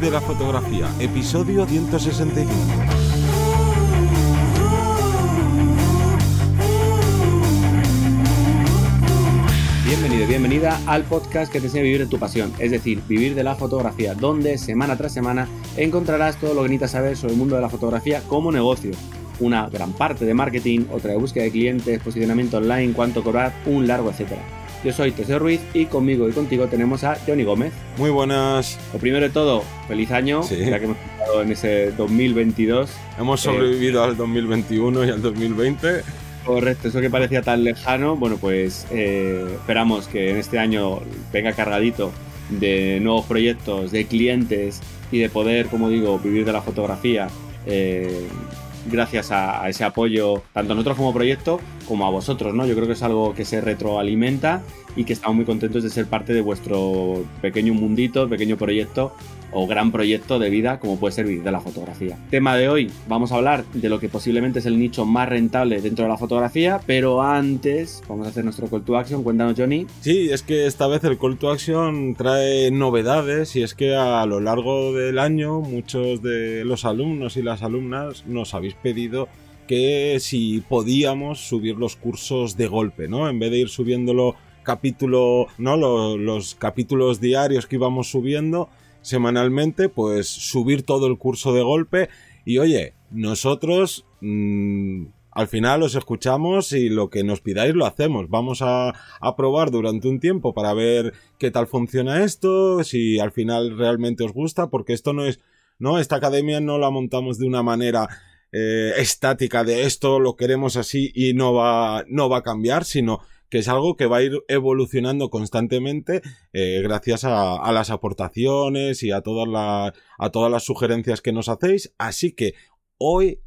De la fotografía, episodio 165. Bienvenido, bienvenida al podcast que te enseña vivir de tu pasión, es decir, vivir de la fotografía, donde semana tras semana encontrarás todo lo que necesitas saber sobre el mundo de la fotografía como negocio. Una gran parte de marketing, otra de búsqueda de clientes, posicionamiento online, cuánto cobrar, un largo etcétera. Yo soy Teseo Ruiz y conmigo y contigo tenemos a Johnny Gómez. Muy buenas. Lo primero de todo, feliz año, Sí. ya que hemos estado en ese 2022. Hemos sobrevivido al 2021 y al 2020. Correcto, eso que parecía tan lejano, bueno, pues eh, esperamos que en este año venga cargadito de nuevos proyectos, de clientes y de poder, como digo, vivir de la fotografía eh, gracias a, ese apoyo tanto a nosotros como proyecto como a vosotros, ¿no? Yo creo que es algo que se retroalimenta y que estamos muy contentos de ser parte de vuestro pequeño mundito, pequeño proyecto o gran proyecto de vida como puede ser vivir de la fotografía. Tema de hoy, vamos a hablar de lo que posiblemente es el nicho más rentable dentro de la fotografía, pero antes vamos a hacer nuestro call to action. Cuéntanos, Johnny. Sí, es que esta vez el Call to Action trae novedades y es que a lo largo del año muchos de los alumnos y las alumnas nos habéis pedido que si podíamos subir los cursos de golpe, ¿no? En vez de ir subiéndolo capítulo, ¿no? Lo- los capítulos diarios que íbamos subiendo semanalmente, pues subir todo el curso de golpe y oye, nosotros mm, al final os escuchamos y lo que nos pidáis lo hacemos. Vamos a, probar durante un tiempo para ver qué tal funciona esto, si al final realmente os gusta, porque esto no es, ¿no? Esta academia no la montamos de una manera eh, estática de esto lo queremos así y no va, no va a cambiar, sino que es algo que va a ir evolucionando constantemente eh, gracias a, las aportaciones y a todas, las a todas las sugerencias que nos hacéis. Así que hoy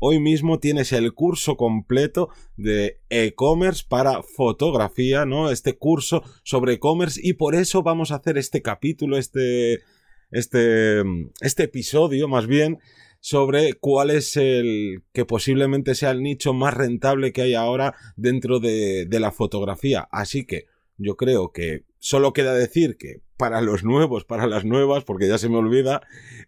Hoy mismo tienes el curso completo de e-commerce para fotografía, ¿no? Este curso sobre e-commerce y por eso vamos a hacer este capítulo, este, este, este episodio más bien sobre cuál es el que posiblemente sea el nicho más rentable que hay ahora dentro de, de la fotografía. Así que yo creo que solo queda decir que para los nuevos, para las nuevas, porque ya se me olvida,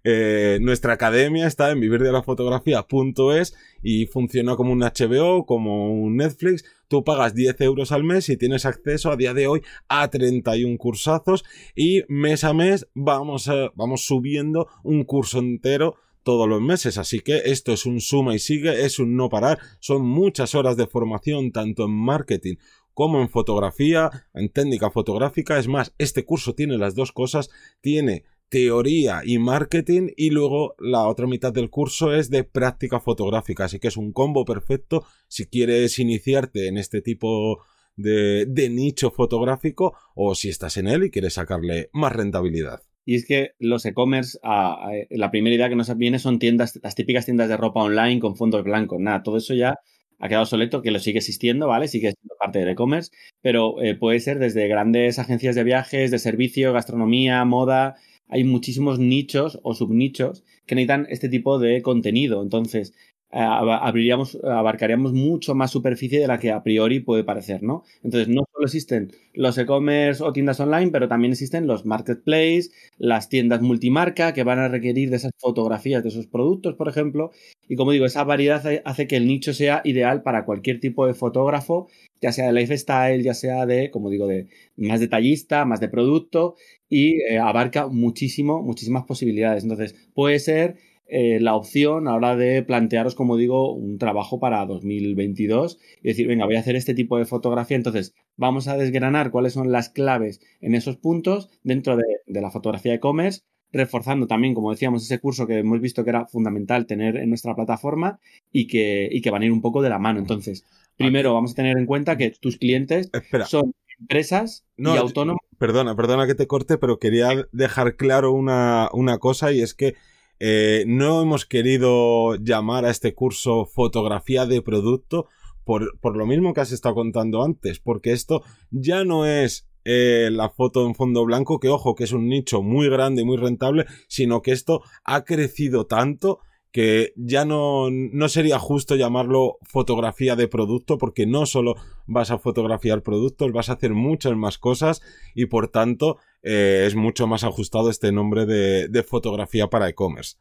eh, nuestra academia está en vivirdelafotografía.es y funciona como un HBO, como un Netflix. Tú pagas 10 euros al mes y tienes acceso a día de hoy a 31 cursazos y mes a mes vamos, vamos subiendo un curso entero todos los meses. Así que esto es un suma y sigue, es un no parar. Son muchas horas de formación tanto en marketing como en fotografía, en técnica fotográfica. Es más, este curso tiene las dos cosas. Tiene teoría y marketing y luego la otra mitad del curso es de práctica fotográfica. Así que es un combo perfecto si quieres iniciarte en este tipo de, nicho fotográfico o si estás en él y quieres sacarle más rentabilidad. Y es que los e-commerce, ah, eh, la primera idea que nos viene son tiendas, las típicas tiendas de ropa online con fondos blancos. Nada, todo eso ya ha quedado obsoleto, que lo sigue existiendo, ¿vale? Sigue siendo parte del e-commerce, pero eh, puede ser desde grandes agencias de viajes, de servicio, gastronomía, moda. Hay muchísimos nichos o subnichos que necesitan este tipo de contenido. Entonces, abriríamos, abarcaríamos mucho más superficie de la que a priori puede parecer, ¿no? Entonces, no solo existen los e-commerce o tiendas online, pero también existen los marketplaces, las tiendas multimarca que van a requerir de esas fotografías de esos productos, por ejemplo. Y como digo, esa variedad hace- hace que el nicho sea ideal para cualquier tipo de fotógrafo, ya sea de lifestyle, ya sea de, como digo, de más detallista, más de producto, y eh, abarca muchísimo, muchísimas posibilidades. Entonces, puede ser eh, la opción a la hora de plantearos, como digo, un trabajo para 2022 y decir, venga, voy a hacer este tipo de fotografía. Entonces, vamos a desgranar cuáles son las claves en esos puntos dentro de, de la fotografía e-commerce, reforzando también, como decíamos, ese curso que hemos visto que era fundamental tener en nuestra plataforma y que, y que van a ir un poco de la mano. Entonces, primero vamos a tener en cuenta que tus clientes Espera, son empresas No, y autónomos. perdona, perdona que te corte, pero quería dejar claro una, una cosa y es que eh, no hemos querido llamar a este curso fotografía de producto por, por lo mismo que has estado contando antes, porque esto ya no es eh, la foto en fondo blanco, que ojo, que es un nicho muy grande y muy rentable, sino que esto ha crecido tanto que ya no, no sería justo llamarlo fotografía de producto porque no solo vas a fotografiar productos, vas a hacer muchas más cosas y por tanto eh, es mucho más ajustado este nombre de, fotografía para e-commerce.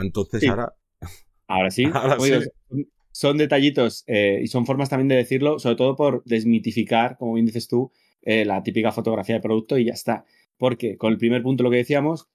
Entonces ahora... Ahora sí. Son detallitos eh, y son formas también de decirlo, sobre todo por desmitificar, como bien dices tú, eh, la típica fotografía de producto y ya está. Porque con el primer punto lo que decíamos,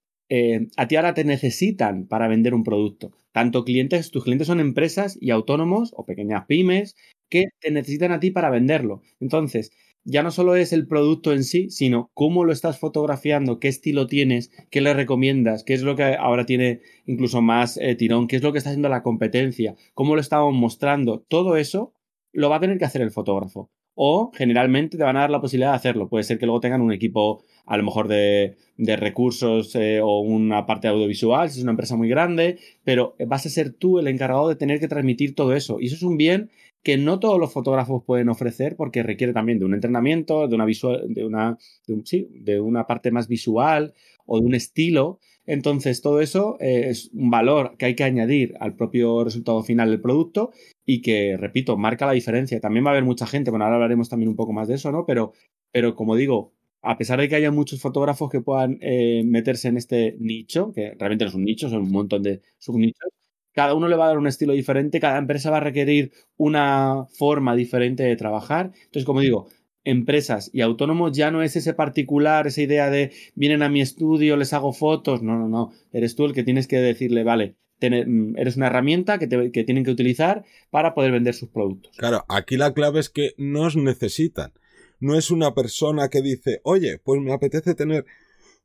a ti ahora te necesitan para vender un producto. Tanto clientes, tus clientes son empresas y autónomos o pequeñas pymes que te necesitan a ti para venderlo. Entonces, ya no solo es el producto en sí, sino cómo lo estás fotografiando, qué estilo tienes, qué le recomiendas, qué es lo que ahora tiene incluso más eh, tirón, qué es lo que está haciendo la competencia, cómo lo estamos mostrando. Todo eso lo va a tener que hacer el fotógrafo. O generalmente te van a dar la posibilidad de hacerlo. Puede ser que luego tengan un equipo a lo mejor de, recursos eh, o una parte audiovisual, si es una empresa muy grande, pero vas a ser tú el encargado de tener que transmitir todo eso. Y eso es un bien que no todos los fotógrafos pueden ofrecer porque requiere también de un entrenamiento, de una visual, de una, sí, de una parte más visual o de un estilo. Entonces, todo eso eh, es un valor que hay que añadir al propio resultado final del producto y que, repito, marca la diferencia. También va a haber mucha gente, bueno, ahora hablaremos también un poco más de eso, ¿no? Pero, pero como digo, a pesar de que haya muchos fotógrafos que puedan eh, meterse en este nicho, que realmente no es un nicho, son un montón de subnichos, cada uno le va a dar un estilo diferente, cada empresa va a requerir una forma diferente de trabajar. Entonces, como digo, empresas y autónomos ya no es ese particular, esa idea de vienen a mi estudio, les hago fotos. No, no, no. Eres tú el que tienes que decirle, vale, mm, eres una herramienta que, que tienen que utilizar para poder vender sus productos. Claro, aquí la clave es que nos necesitan. No es una persona que dice, oye, pues me apetece tener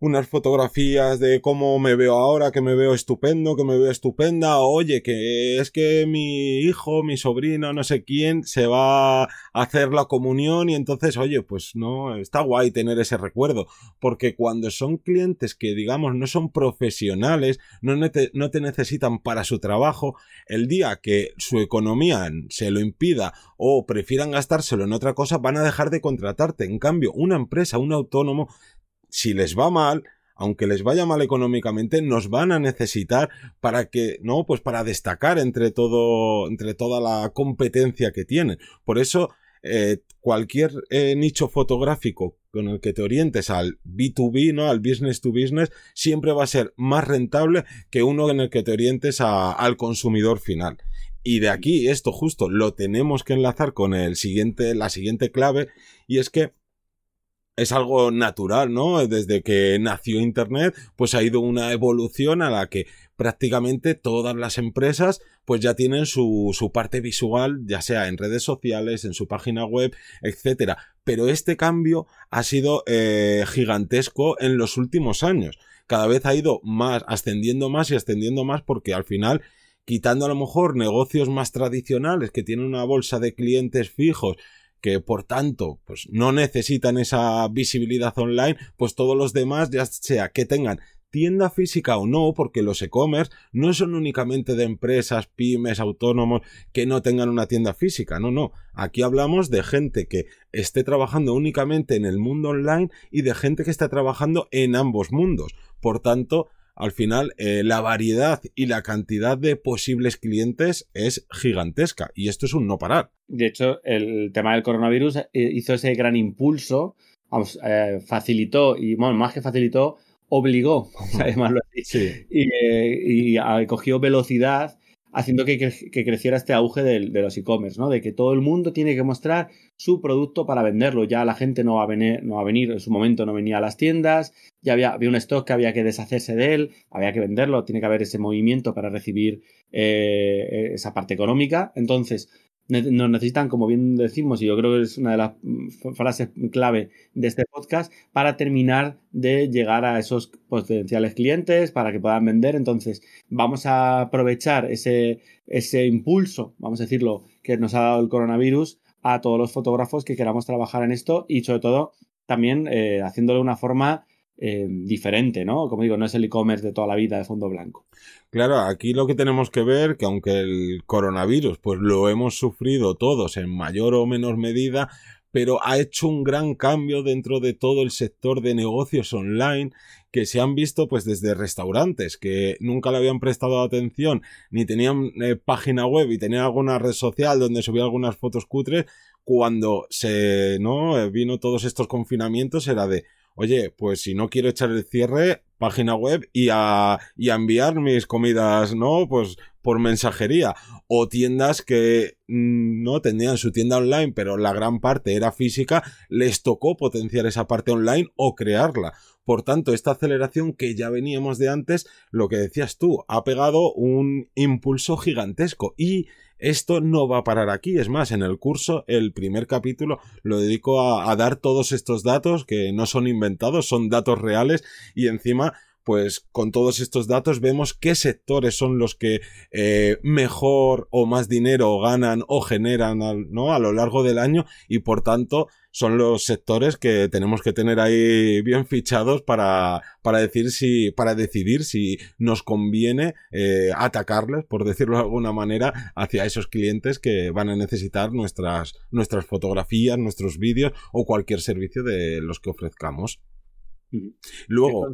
unas fotografías de cómo me veo ahora, que me veo estupendo, que me veo estupenda, oye, que es que mi hijo, mi sobrino, no sé quién, se va a hacer la comunión y entonces, oye, pues no, está guay tener ese recuerdo, porque cuando son clientes que, digamos, no son profesionales, no, no te necesitan para su trabajo, el día que su economía se lo impida o prefieran gastárselo en otra cosa, van a dejar de contratarte. En cambio, una empresa, un autónomo, si les va mal, aunque les vaya mal económicamente, nos van a necesitar para que, no, pues para destacar entre todo, entre toda la competencia que tienen. Por eso, eh, cualquier eh, nicho fotográfico con el que te orientes al B2B, ¿no? Al business to business, siempre va a ser más rentable que uno en el que te orientes al consumidor final. Y de aquí, esto justo lo tenemos que enlazar con el siguiente, la siguiente clave, y es que es algo natural, ¿no? Desde que nació Internet, pues ha ido una evolución a la que prácticamente todas las empresas pues ya tienen su, su parte visual, ya sea en redes sociales, en su página web, etcétera. Pero este cambio ha sido eh, gigantesco en los últimos años. Cada vez ha ido más, ascendiendo más y ascendiendo más porque al final quitando a lo mejor negocios más tradicionales que tienen una bolsa de clientes fijos que por tanto pues no necesitan esa visibilidad online, pues todos los demás ya sea que tengan tienda física o no, porque los e-commerce no son únicamente de empresas, pymes, autónomos que no tengan una tienda física, no, no, aquí hablamos de gente que esté trabajando únicamente en el mundo online y de gente que está trabajando en ambos mundos. Por tanto, al final eh, la variedad y la cantidad de posibles clientes es gigantesca y esto es un no parar. De hecho, el tema del coronavirus eh, hizo ese gran impulso, eh, facilitó y, bueno, más que facilitó, obligó, a llamarlo así, y, y cogió velocidad haciendo que, creciera este auge de, los e-commerce, ¿no? De que todo el mundo tiene que mostrar su producto para venderlo. Ya la gente no va a venir, no va a venir, en su momento no venía a las tiendas, ya había, había un stock que había que deshacerse de él, había que venderlo, tiene que haber ese movimiento para recibir eh, esa parte económica. Entonces, nos necesitan, como bien decimos, y yo creo que es una de las mm, frases clave de este podcast, para terminar de llegar a esos potenciales clientes, para que puedan vender. Entonces, vamos a aprovechar ese, ese impulso, vamos a decirlo, que nos ha dado el coronavirus a todos los fotógrafos que queramos trabajar en esto y sobre todo también eh, haciéndolo de una forma eh, diferente, ¿no? Como digo, no es el e-commerce de toda la vida de fondo blanco. Claro, aquí lo que tenemos que ver, que aunque el coronavirus, pues lo hemos sufrido todos en mayor o menor medida, pero ha hecho un gran cambio dentro de todo el sector de negocios online que se han visto pues desde restaurantes que nunca le habían prestado atención ni tenían eh, página web y tenían alguna red social donde subía algunas fotos cutres cuando se no eh, vino todos estos confinamientos era de oye, pues si no quiero echar el cierre, página web y a, y a enviar mis comidas, ¿no? Pues por mensajería. O tiendas que mm, no tenían su tienda online, pero la gran parte era física, les tocó potenciar esa parte online o crearla. Por tanto, esta aceleración que ya veníamos de antes, lo que decías tú, ha pegado un impulso gigantesco y esto no va a parar aquí. Es más, en el curso, el primer capítulo lo dedico a, dar todos estos datos que no son inventados, son datos reales y encima pues con todos estos datos vemos qué sectores son los que eh, mejor o más dinero ganan o generan ¿no? a lo largo del año y por tanto son los sectores que tenemos que tener ahí bien fichados para, para decir si, para decidir si nos conviene eh, atacarles, por decirlo de alguna manera, hacia esos clientes que van a necesitar nuestras, nuestras fotografías, nuestros vídeos o cualquier servicio de los que ofrezcamos. Luego,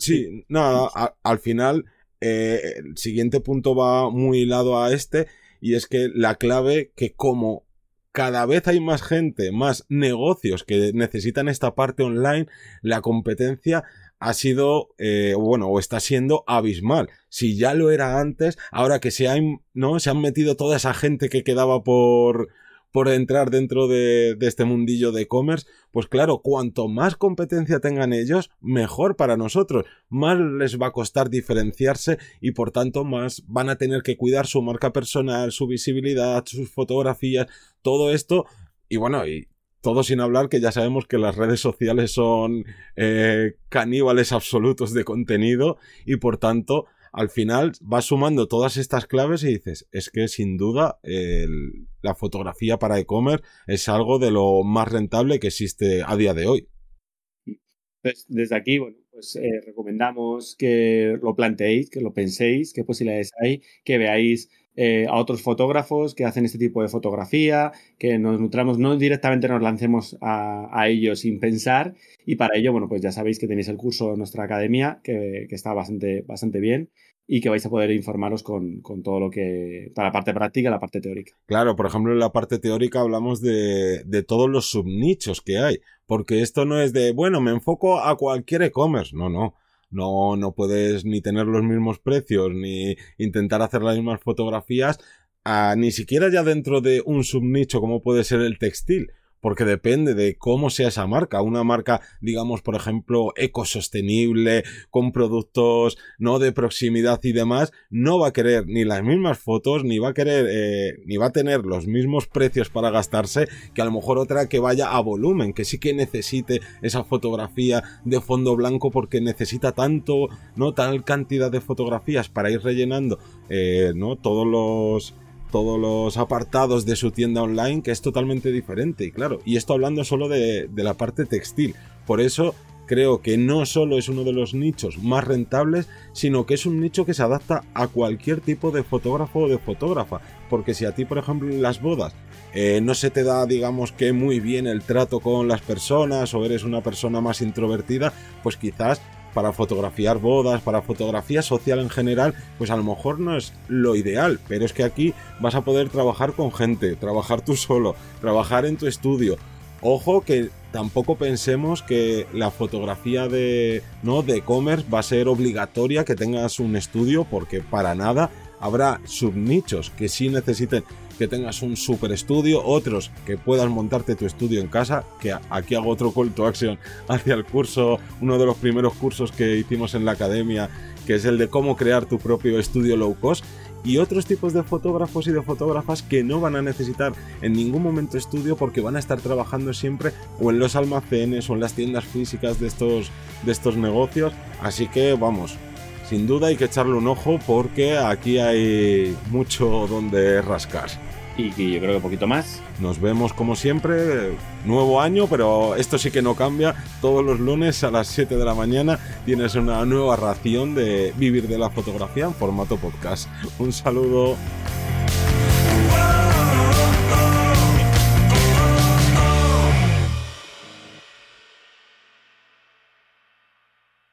Sí, no, al final eh, el siguiente punto va muy hilado a este y es que la clave que como cada vez hay más gente, más negocios que necesitan esta parte online, la competencia ha sido, eh, bueno, o está siendo abismal. Si ya lo era antes, ahora que se, ¿no? se han metido toda esa gente que quedaba por, por entrar dentro de, este mundillo de e-commerce, pues claro, cuanto más competencia tengan ellos, mejor para nosotros, más les va a costar diferenciarse y por tanto más van a tener que cuidar su marca personal, su visibilidad, sus fotografías, todo esto. Y bueno, y todo sin hablar que ya sabemos que las redes sociales son eh, caníbales absolutos de contenido y por tanto al final vas sumando todas estas claves y dices, es que sin duda la fotografía para e-commerce es algo de lo más rentable que existe a día de hoy. Pues desde aquí, bueno, pues eh, recomendamos que lo planteéis, que lo penséis, qué posibilidades hay, que veáis eh, a otros fotógrafos que hacen este tipo de fotografía, que nos nutramos, no directamente nos lancemos a, ellos sin pensar. Y para ello, bueno, pues ya sabéis que tenéis el curso en nuestra academia, que, está bastante, bastante bien y que vais a poder informaros con, todo lo que. para la parte práctica y la parte teórica. Claro, por ejemplo, en la parte teórica hablamos de, de todos los subnichos que hay. Porque esto no es de, bueno, me enfoco a cualquier e-commerce. No, no. No, no puedes ni tener los mismos precios, ni intentar hacer las mismas fotografías, ni siquiera ya dentro de un subnicho como puede ser el textil porque depende de cómo sea esa marca. Una marca, digamos, por ejemplo, ecosostenible, con productos no de proximidad y demás, no va a querer ni las mismas fotos, ni va a querer, eh, ni va a tener los mismos precios para gastarse que a lo mejor otra que vaya a volumen, que sí que necesite esa fotografía de fondo blanco porque necesita tanto, no tal cantidad de fotografías para ir rellenando, eh, no todos los todos los apartados de su tienda online, que es totalmente diferente. Y claro, y esto hablando solo de, la parte textil. Por eso creo que no solo es uno de los nichos más rentables, sino que es un nicho que se adapta a cualquier tipo de fotógrafo o de fotógrafa. Porque si a ti, por ejemplo, en las bodas eh, no se te da, digamos que muy bien el trato con las personas o eres una persona más introvertida, pues quizás para fotografiar bodas, para fotografía social en general, pues a lo mejor no es lo ideal, pero es que aquí vas a poder trabajar con gente, trabajar tú solo, trabajar en tu estudio. Ojo que tampoco pensemos que la fotografía de no de e-commerce va a ser obligatoria que tengas un estudio porque para nada habrá subnichos que sí necesiten que tengas un super estudio, otros que puedas montarte tu estudio en casa, que aquí hago otro call to action hacia el curso, uno de los primeros cursos que hicimos en la academia, que es el de cómo crear tu propio estudio low cost, y otros tipos de fotógrafos y de fotógrafas que no van a necesitar en ningún momento estudio porque van a estar trabajando siempre o en los almacenes o en las tiendas físicas de estos, de estos negocios. Así que vamos, sin duda hay que echarle un ojo porque aquí hay mucho donde rascar y, yo creo que poquito más. Nos vemos como siempre, nuevo año, pero esto sí que no cambia. Todos los lunes a las 7 de la mañana tienes una nueva ración de vivir de la fotografía en formato podcast. Un saludo.